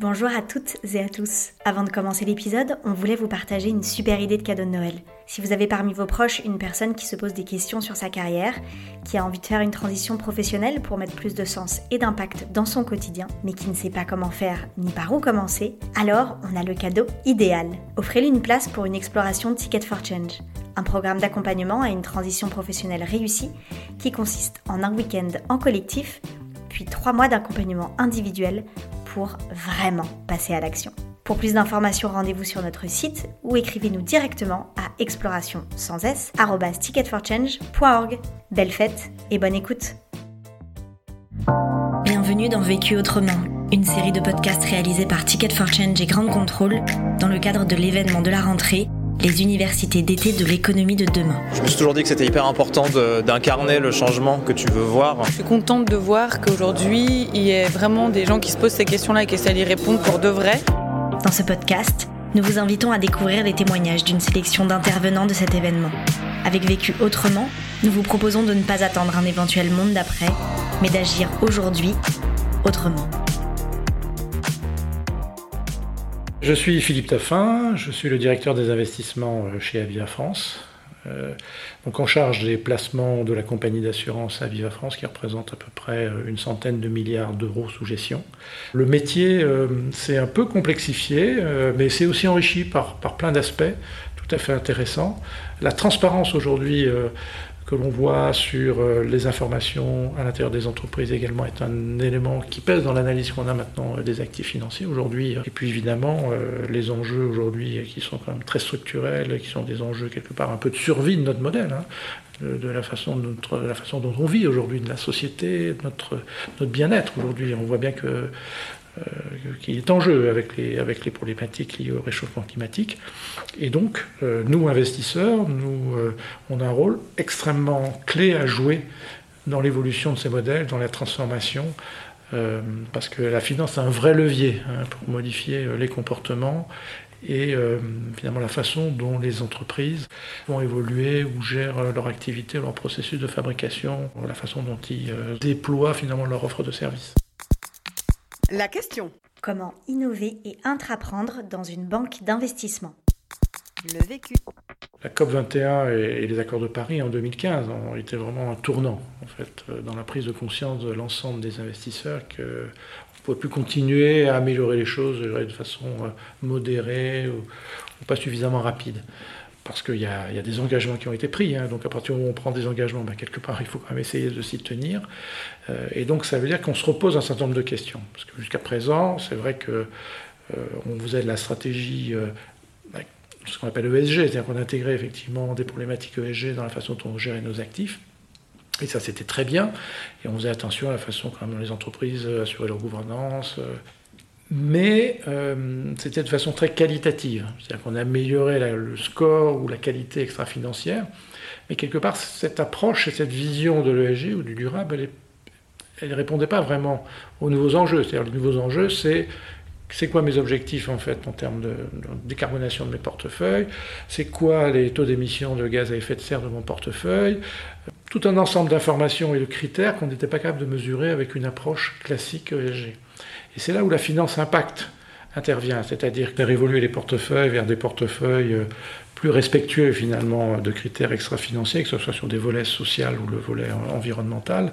Bonjour à toutes et à tous. Avant de commencer l'épisode, on voulait vous partager une super idée de cadeau de Noël. Si vous avez parmi vos proches une personne qui se pose des questions sur sa carrière, qui a envie de faire une transition professionnelle pour mettre plus de sens et d'impact dans son quotidien, mais qui ne sait pas comment faire ni par où commencer, alors on a le cadeau idéal. Offrez-lui une place pour une exploration Ticket for Change, un programme d'accompagnement à une transition professionnelle réussie qui consiste en un week-end en collectif, puis trois mois d'accompagnement individuel pour vraiment passer à l'action. Pour plus d'informations, rendez-vous sur notre site ou écrivez-nous directement à exploration sans s ticketforchange.org. Belle fête et bonne écoute. Bienvenue dans Vécu autrement, une série de podcasts réalisés par Ticket for Change et Grande Contrôle dans le cadre de l'événement de la rentrée les universités d'été de l'économie de demain. Je me suis toujours dit que c'était hyper important d'incarner le changement que tu veux voir. Je suis contente de voir qu'aujourd'hui, il y a vraiment des gens qui se posent ces questions-là et qui essaient d'y répondre pour de vrai. Dans ce podcast, nous vous invitons à découvrir les témoignages d'une sélection d'intervenants de cet événement. Avec Vécu autrement, nous vous proposons de ne pas attendre un éventuel monde d'après, mais d'agir aujourd'hui autrement. Je suis Philippe Taffin, je suis le directeur des investissements euh, chez Aviva France. Euh, donc en charge des placements de la compagnie d'assurance Aviva France qui représente à peu près euh, une centaine de milliards d'euros sous gestion. Le métier s'est un peu complexifié, mais c'est aussi enrichi par, par plein d'aspects tout à fait intéressants. La transparence aujourd'hui que l'on voit sur euh, les informations à l'intérieur des entreprises également est un élément qui pèse dans l'analyse qu'on a maintenant euh, des actifs financiers aujourd'hui. Et puis évidemment, euh, les enjeux aujourd'hui qui sont quand même très structurels, qui sont des enjeux quelque part un peu de survie de notre modèle, hein, de, la façon, de notre, la façon dont on vit aujourd'hui, de la société, de notre, notre bien-être aujourd'hui. On voit bien que euh, est en jeu avec les, avec les problématiques liées au réchauffement climatique. Et donc, euh, nous, investisseurs, nous, euh, on a un rôle extrêmement clé à jouer dans l'évolution de ces modèles, dans la transformation, parce que la finance a un vrai levier hein, pour modifier les comportements et finalement la façon dont les entreprises vont évoluer ou gèrent leur activité, leur processus de fabrication, la façon dont ils déploient finalement leur offre de services. La question. Comment innover et intraprendre dans une banque d'investissement? Le vécu. La COP21 et les accords de Paris en 2015 ont été vraiment un tournant en fait euh, dans la prise de conscience de l'ensemble des investisseurs qu'on ne pouvait plus continuer à améliorer les choses de façon euh, modérée ou pas suffisamment rapide parce qu'il y, a des engagements qui ont été pris. Hein. donc à partir du moment où on prend des engagements, ben, quelque part, il faut quand même essayer de s'y tenir. Euh, et donc ça veut dire qu'on se repose un certain nombre de questions. Parce que jusqu'à présent, c'est vrai qu'on euh, vous aide la stratégie, euh, ben, ce qu'on appelle ESG, c'est-à-dire qu'on intégrait effectivement des problématiques ESG dans la façon dont on gérait nos actifs. Et ça, c'était très bien. Et on faisait attention à la façon dont les entreprises assuraient leur gouvernance, mais euh, c'était de façon très qualitative. C'est-à-dire qu'on améliorait le score ou la qualité extra-financière, mais quelque part, cette approche et cette vision de l'ESG ou du durable, elle ne répondait pas vraiment aux nouveaux enjeux. C'est-à-dire, les nouveaux enjeux, c'est c'est quoi mes objectifs en fait en termes de, décarbonation de mes portefeuilles? C'est quoi les taux d'émission de gaz à effet de serre de mon portefeuille? Tout un ensemble d'informations et de critères qu'on n'était pas capable de mesurer avec une approche classique ESG. Et c'est là où la finance impact intervient, c'est-à-dire faire évoluer les portefeuilles vers des portefeuilles euh, plus respectueux finalement de critères extra-financiers, que ce soit sur des volets sociaux ou le volet environnemental.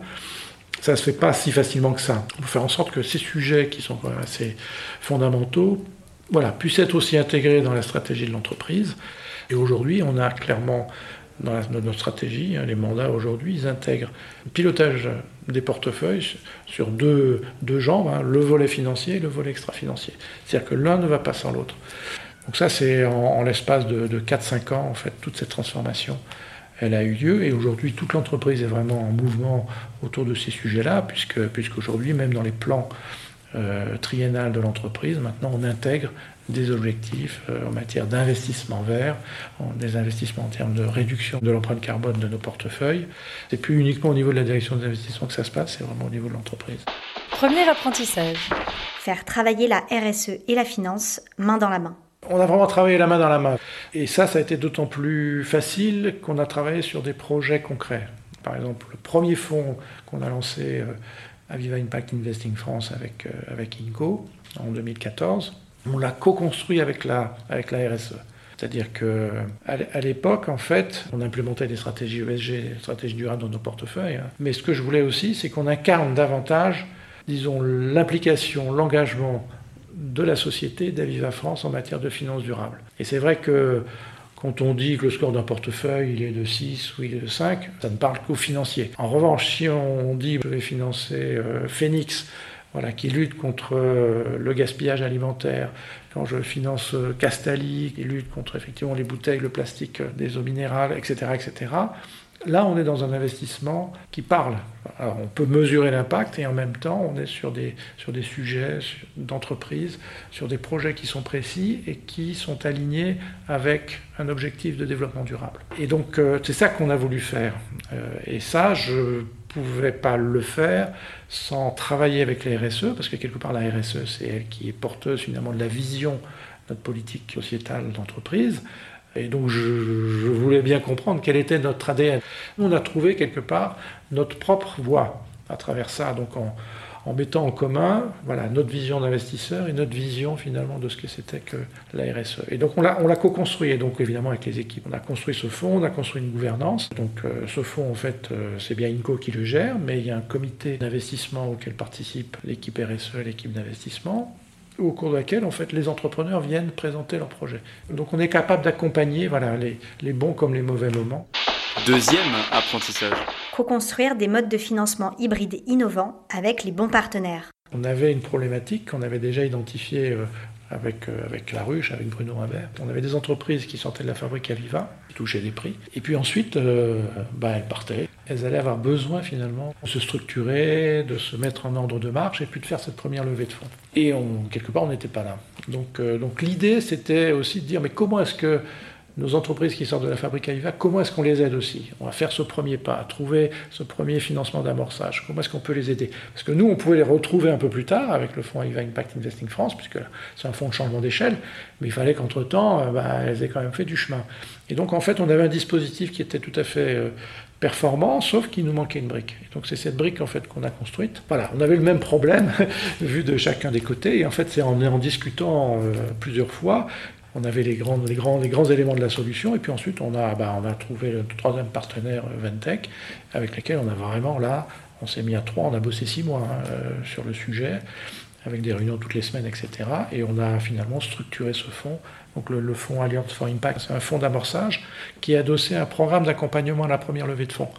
Ça ne se fait pas si facilement que ça. On peut faire en sorte que ces sujets qui sont assez fondamentaux voilà, puissent être aussi intégrés dans la stratégie de l'entreprise. Et aujourd'hui, on a clairement dans, notre stratégie, hein, les mandats aujourd'hui, ils intègrent le pilotage des portefeuilles sur deux, deux hein, le volet financier et le volet extra-financier. C'est-à-dire que l'un ne va pas sans l'autre. Donc ça, c'est en, l'espace de, de 4-5 ans, en fait, toute cette transformation, elle a eu lieu. Et aujourd'hui, toute l'entreprise est vraiment en mouvement autour de ces sujets-là, puisque, puisqu'aujourd'hui, même dans les plans euh, triennal de l'entreprise. Maintenant, on intègre des objectifs euh, en matière d'investissement vert, des investissements en termes de réduction de l'empreinte carbone de nos portefeuilles. C'est plus uniquement au niveau de la direction des investissements que ça se passe, c'est vraiment au niveau de l'entreprise. Premier apprentissage. Faire travailler la RSE et la finance main dans la main. On a vraiment travaillé la main dans la main. Et ça, ça a été d'autant plus facile qu'on a travaillé sur des projets concrets. Par exemple, le premier fonds qu'on a lancé euh, Aviva Impact Investing France avec, avec INCO en 2014. On l'a co-construit avec la, avec la RSE. C'est-à-dire qu'à l'époque, en fait, on implémentait des stratégies ESG, des stratégies durables dans nos portefeuilles. Hein. Mais ce que je voulais aussi, c'est qu'on incarne davantage, disons, l'implication, l'engagement de la société d'Aviva France en matière de finances durables. Et c'est vrai que quand on dit que le score d'un portefeuille il est de 6 ou il est de 5, ça ne parle qu'aux financiers. En revanche, si on dit que je vais financer euh, Phoenix, voilà, qui lutte contre euh, le gaspillage alimentaire, quand je finance euh, Castali, qui lutte contre effectivement les bouteilles, le plastique des eaux minérales, etc., etc., Là, on est dans un investissement qui parle. Alors, on peut mesurer l'impact et en même temps, on est sur des, sur des sujets d'entreprise, sur des projets qui sont précis et qui sont alignés avec un objectif de développement durable. Et donc, euh, c'est ça qu'on a voulu faire. Euh, et ça, je ne pouvais pas le faire sans travailler avec la RSE, parce que quelque part, la RSE, c'est elle qui est porteuse finalement de la vision de notre politique sociétale d'entreprise. Et donc je, voulais bien comprendre quel était notre ADN. On a trouvé quelque part notre propre voie à travers ça, donc en, mettant en commun voilà, notre vision d'investisseur et notre vision finalement de ce que c'était que la RSE. Et donc on l'a co-construit, et donc évidemment avec les équipes. On a construit ce fonds, on a construit une gouvernance. Donc euh, ce fonds, en fait, euh, c'est bien INCO qui le gère, mais il y a un comité d'investissement auquel participe l'équipe RSE l'équipe d'investissement au cours de laquelle en fait, les entrepreneurs viennent présenter leurs projets. Donc on est capable d'accompagner voilà, les bons comme les mauvais moments. Deuxième apprentissage. Co-construire des modes de financement hybrides innovants avec les bons partenaires. On avait une problématique qu'on avait déjà identifiée euh, avec, euh, avec La Ruche, avec Bruno Rimbert. On avait des entreprises qui sortaient de la fabrique à qui touchaient des prix. Et puis ensuite, euh, bah, elles partaient. Elles allaient avoir besoin finalement de se structurer, de se mettre en ordre de marche et puis de faire cette première levée de fonds. Et on, quelque part, on n'était pas là. Donc, donc l'idée, c'était aussi de dire, mais comment est-ce que nos entreprises qui sortent de la fabrique à IVA, comment est-ce qu'on les aide aussi? On va faire ce premier pas, trouver ce premier financement d'amorçage. Comment est-ce qu'on peut les aider? Parce que nous, on pouvait les retrouver un peu plus tard avec le fonds IVA Impact Investing France, puisque c'est un fonds de changement d'échelle, mais il fallait qu'entre-temps, euh, bah, elles aient quand même fait du chemin. Et donc, en fait, on avait un dispositif qui était tout à fait euh, performant, sauf qu'il nous manquait une brique. Et donc c'est cette brique en fait qu'on a construite. Voilà, on avait le même problème vu de chacun des côtés. Et en fait, c'est en, en discutant euh, plusieurs fois on avait les grands, éléments de la solution, et puis ensuite on a, bah, trouvé le troisième partenaire, euh, Ventec, avec lequel on a vraiment là, on s'est mis à trois, on a bossé six mois hein, euh, sur le sujet, avec des réunions toutes les semaines, etc. Et on a finalement structuré ce fonds. Donc le, fonds Alliance for Impact, c'est un fonds d'amorçage qui est adossé un programme d'accompagnement à la première levée de fonds.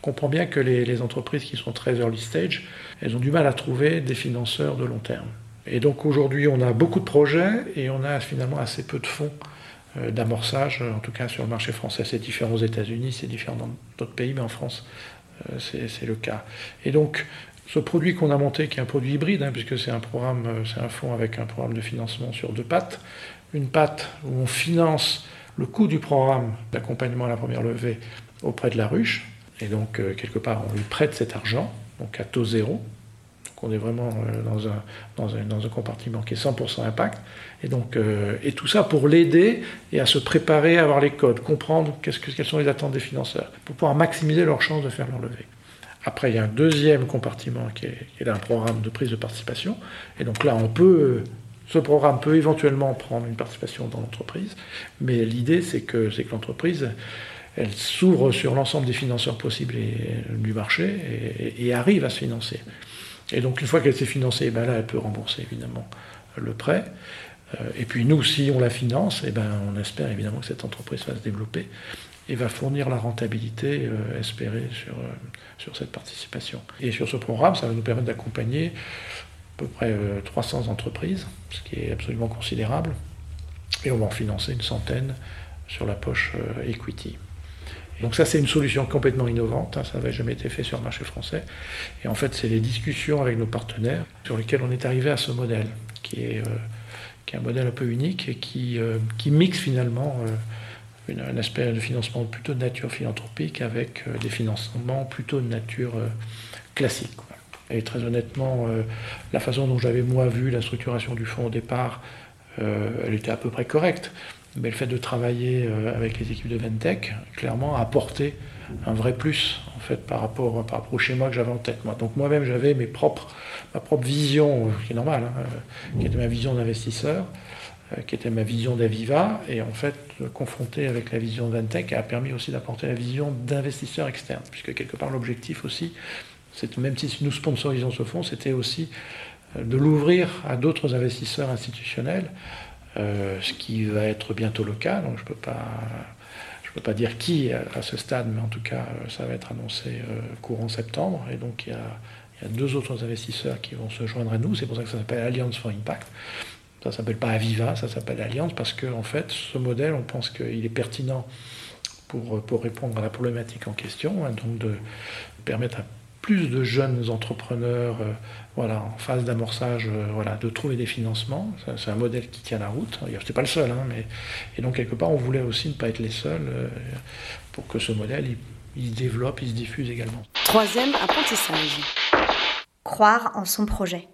On comprend bien que les entreprises qui sont très early stage, elles ont du mal à trouver des financeurs de long terme. Et donc aujourd'hui, on a beaucoup de projets et on a finalement assez peu de fonds euh, d'amorçage, en tout cas sur le marché français. C'est différent aux États-Unis, c'est différent dans d'autres pays, mais en France, euh, c'est le cas. Et donc, ce produit qu'on a monté, qui est un produit hybride, hein, puisque c'est un euh, un fonds avec un programme de financement sur deux pattes. Une patte où on finance le coût du programme d'accompagnement à la première levée auprès de la ruche, et donc quelque part on lui prête cet argent, donc à taux zéro, qu'on est vraiment euh, dans un, dans, un, dans un, compartiment qui est 100% impact. Et, donc, euh, et tout ça pour l'aider et à se préparer à avoir les codes, comprendre qu'est-ce que, quelles sont les attentes des financeurs, pour pouvoir maximiser leurs chances de faire leur levée. Après, il y a un deuxième compartiment qui est, qui est un programme de prise de participation. Et donc là, on peut, ce programme peut éventuellement prendre une participation dans l'entreprise, mais l'idée, c'est que, que l'entreprise, elle s'ouvre sur l'ensemble des financeurs possibles du marché et, et, arrive à se financer. Et donc, une fois qu'elle s'est financée, ben là, elle peut rembourser évidemment le prêt. Euh, et puis, nous, si on la finance, eh ben, on espère évidemment que cette entreprise va se développer et va fournir la rentabilité euh, espérée sur, euh, sur cette participation. Et sur ce programme, ça va nous permettre d'accompagner à peu près 300 entreprises, ce qui est absolument considérable. Et on va en financer une centaine sur la poche equity. Donc ça, c'est une solution complètement innovante, hein, ça n'avait jamais été fait sur le marché français. Et en fait, c'est les discussions avec nos partenaires sur lesquelles on est arrivé à ce modèle, qui est, euh, qui est un modèle un peu unique et qui, euh, qui mixe finalement euh, un aspect de financement plutôt de nature philanthropique avec des financements plutôt de nature classique. Et très honnêtement, la façon dont j'avais moi vu la structuration du fonds au départ, elle était à peu près correcte. Mais le fait de travailler avec les équipes de Ventec, clairement, a apporté un vrai plus en fait par rapport, par rapport au schéma que j'avais en tête. Moi. Donc moi-même j'avais ma propre vision, qui est normale, hein, qui était ma vision d'investisseur, qui était ma vision d'Aviva, et en fait confronté avec la vision d'Antec a permis aussi d'apporter la vision d'investisseur externe, puisque quelque part l'objectif aussi, même si nous sponsorisons ce fonds, c'était aussi de l'ouvrir à d'autres investisseurs institutionnels, euh, ce qui va être bientôt le cas. Donc je ne peux pas, peux pas dire qui à, ce stade, mais en tout cas euh, ça va être annoncé euh, courant septembre. Et donc il y, a, deux autres investisseurs qui vont se joindre à nous. C'est pour ça que ça s'appelle Alliance for Impact. Ça s'appelle pas Aviva, ça s'appelle Alliance parce qu'en en fait ce modèle, on pense qu'il est pertinent pour, pour répondre à la problématique en question, hein, donc de permettre à plus de jeunes entrepreneurs euh, voilà, en phase d'amorçage euh, voilà, de trouver des financements. C'est un modèle qui tient la route. C'est pas le seul, hein, mais et donc quelque part on voulait aussi ne pas être les seuls euh, pour que ce modèle il, se développe, il se diffuse également. Troisième apprentissage. Croire en son projet.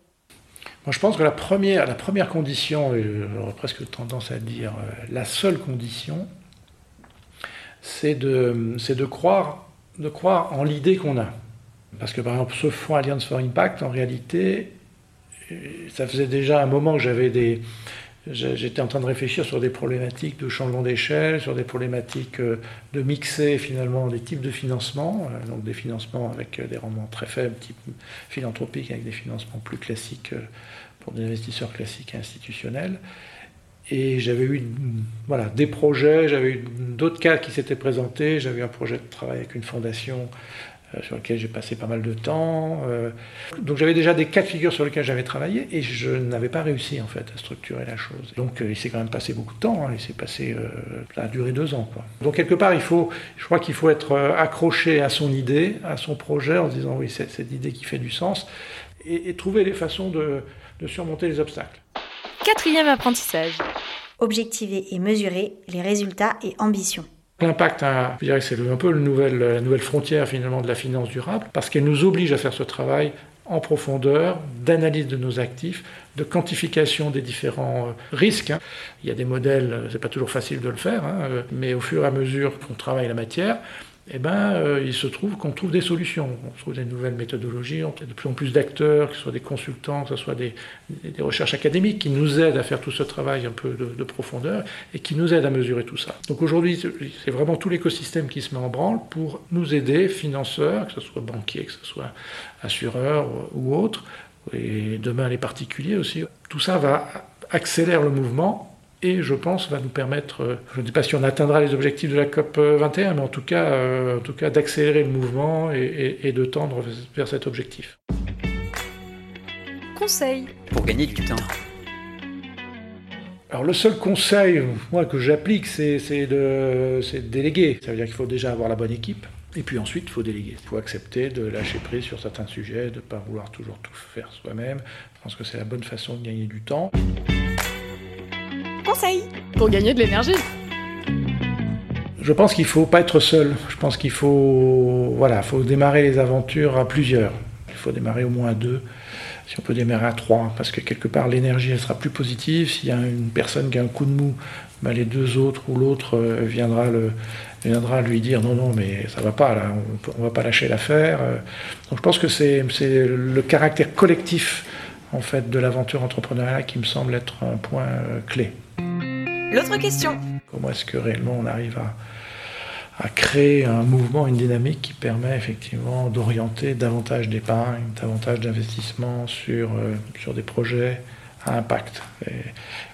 Moi, je pense que la première, la première condition, j'aurais presque tendance à dire la seule condition, c'est de, de, croire, de croire en l'idée qu'on a. Parce que par exemple, ce fonds Alliance for Impact, en réalité, ça faisait déjà un moment que j'avais des. J'étais en train de réfléchir sur des problématiques de changement d'échelle, sur des problématiques euh, de mixer finalement des types de financement, euh, donc des financements avec euh, des rendements très faibles, type philanthropique, avec des financements plus classiques pour des investisseurs classiques et institutionnels. Et j'avais eu voilà, des projets, j'avais eu d'autres cas qui s'étaient présentés, j'avais un projet de travail avec une fondation euh, sur lequel j'ai passé pas mal de temps. Euh. donc j'avais déjà des cas de figure sur lesquels j'avais travaillé et je n'avais pas réussi en fait à structurer la chose. Donc euh, il s'est quand même passé beaucoup de temps, hein. il s'est passé, ça a duré deux ans. Quoi. Donc quelque part, il faut, je crois qu'il faut être accroché à son idée, à son projet en se disant oui, c'est cette idée qui fait du sens et, trouver les façons de, de surmonter les obstacles. Quatrième apprentissage. Objectiver et mesurer les résultats et ambitions. L'impact, je dirais que c'est un peu la nouvelle frontière finalement de la finance durable, parce qu'elle nous oblige à faire ce travail en profondeur, d'analyse de nos actifs, de quantification des différents euh, risques. Hein. Il y a des modèles, euh, c'est pas toujours facile de le faire, hein, euh, mais au fur et à mesure qu'on travaille la matière, eh ben, euh, il se trouve qu'on trouve des solutions. On trouve des nouvelles méthodologies, on a de plus en plus d'acteurs, que ce soit des consultants, que ce soit des, des, recherches académiques, qui nous aident à faire tout ce travail un peu de, profondeur et qui nous aident à mesurer tout ça. Donc aujourd'hui, c'est vraiment tout l'écosystème qui se met en branle pour nous aider, financeurs, que ce soit banquiers, que ce soit assureurs ou autres, et demain les particuliers aussi. Tout ça va accélérer le mouvement et je pense va nous permettre, euh, je ne sais pas si on atteindra les objectifs de la COP 21, mais en tout cas, euh, en tout cas d'accélérer le mouvement et, de tendre vers cet objectif. Conseil pour gagner du temps. Alors le seul conseil moi, que j'applique, c'est de, de, déléguer. Ça veut dire qu'il faut déjà avoir la bonne équipe. Et puis ensuite, il faut déléguer. Il faut accepter de lâcher prise sur certains sujets, de ne pas vouloir toujours tout faire soi-même. Je pense que c'est la bonne façon de gagner du temps pour gagner de l'énergie. Je pense qu'il ne faut pas être seul. Je pense qu'il faut, voilà, faut démarrer les aventures à plusieurs. Il faut démarrer au moins à deux. Si on peut démarrer à trois, parce que quelque part l'énergie elle sera plus positive. S'il y a une personne qui a un coup de mou, ben, les deux autres ou l'autre euh, viendra, le, viendra lui dire non, non, mais ça va pas, là, on ne va pas lâcher l'affaire. Euh. Donc je pense que c'est le caractère collectif en fait, de l'aventure entrepreneuriale qui me semble être un point euh, clé. L'autre question. Comment est-ce que réellement on arrive à, créer un mouvement, une dynamique qui permet effectivement d'orienter davantage d'épargne, davantage d'investissement sur, euh, sur des projets impact.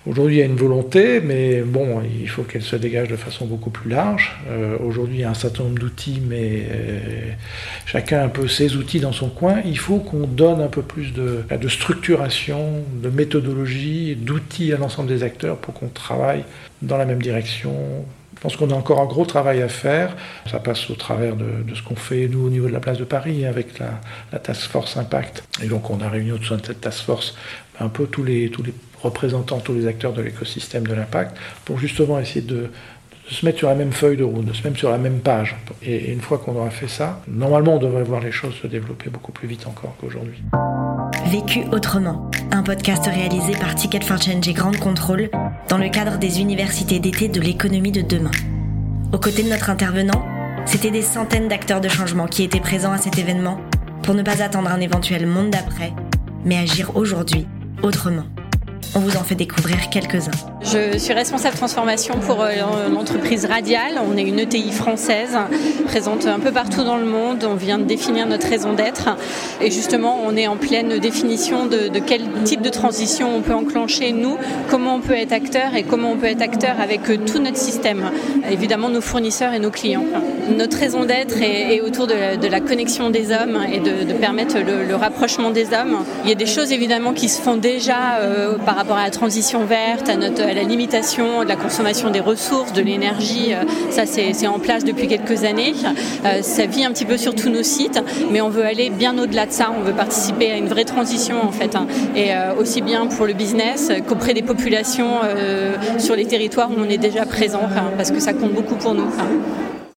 Aujourd'hui, il y a une volonté, mais bon, il faut qu'elle se dégage de façon beaucoup plus large. Euh, aujourd'hui, il y a un certain nombre d'outils, mais euh, chacun a un peu ses outils dans son coin. Il faut qu'on donne un peu plus de structuration, de méthodologie, d'outils à l'ensemble des acteurs pour qu'on travaille dans la même direction, je pense qu'on a encore un gros travail à faire. Ça passe au travers de, ce qu'on fait, nous, au niveau de la place de Paris, avec la, Task Force Impact. Et donc, on a réuni autour de cette Task Force un peu tous les représentants, tous les acteurs de l'écosystème de l'impact, pour justement essayer de, se mettre sur la même feuille de route, de se mettre sur la même page. Et une fois qu'on aura fait ça, normalement on devrait voir les choses se développer beaucoup plus vite encore qu'aujourd'hui. Vécu autrement, un podcast réalisé par Ticket for Change et Grande Contrôle dans le cadre des universités d'été de l'économie de demain. Aux côtés de notre intervenant, c'était des centaines d'acteurs de changement qui étaient présents à cet événement pour ne pas attendre un éventuel monde d'après, mais agir aujourd'hui autrement. On vous en fait découvrir quelques-uns. Je suis responsable transformation pour euh, l'entreprise Radial. On est une ETI française, présente un peu partout dans le monde. On vient de définir notre raison d'être. Et justement, on est en pleine définition de, quel type de transition on peut enclencher, nous, comment on peut être acteur et comment on peut être acteur avec euh, tout notre système. Évidemment, nos fournisseurs et nos clients. Notre raison d'être est, autour de, la connexion des hommes et de, permettre le, rapprochement des hommes. Il y a des choses évidemment qui se font déjà euh, par rapport à la transition verte, à, notre, à la limitation de la consommation des ressources, de l'énergie. Euh, ça, c'est en place depuis quelques années. Euh, ça vit un petit peu sur tous nos sites, mais on veut aller bien au-delà de ça. On veut participer à une vraie transition, en fait. Hein. Et euh, aussi bien pour le business qu'auprès des populations sur les territoires où on est déjà présent, parce que ça compte beaucoup pour nous.